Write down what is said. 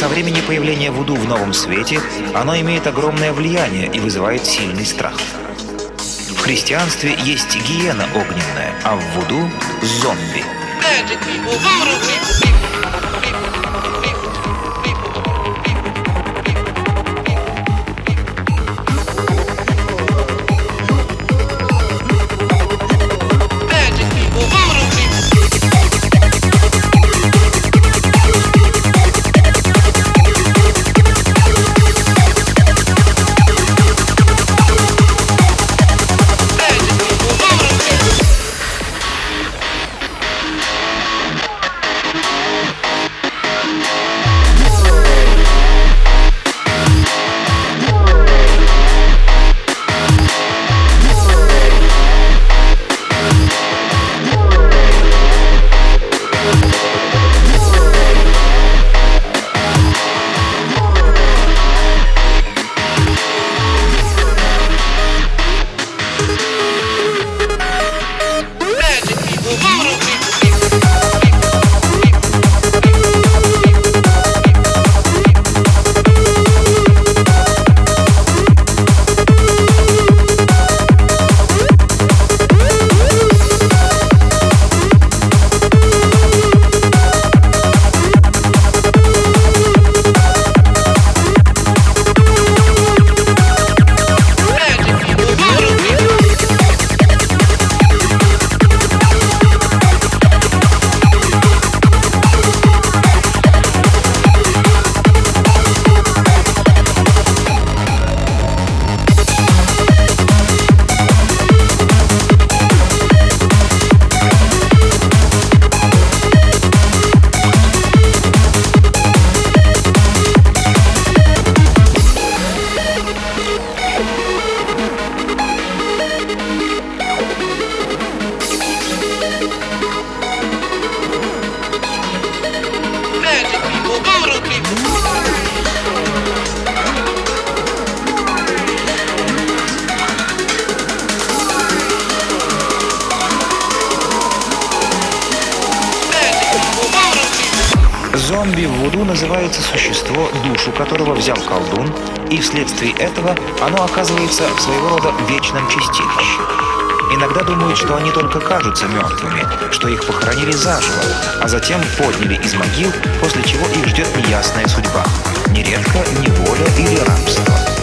Со времени появления вуду в новом свете оно имеет огромное влияние и вызывает сильный страх. В христианстве есть гиена огненная, а в вуду – зомби. Зомби в вуду называется существо, душу которого взял колдун, и вследствие этого оно оказывается своего рода вечным чистилищем. Иногда думают, что они только кажутся мертвыми, что их похоронили заживо, а затем подняли из могил, после чего их ждет неясная судьба. Нередко неволя или рабство.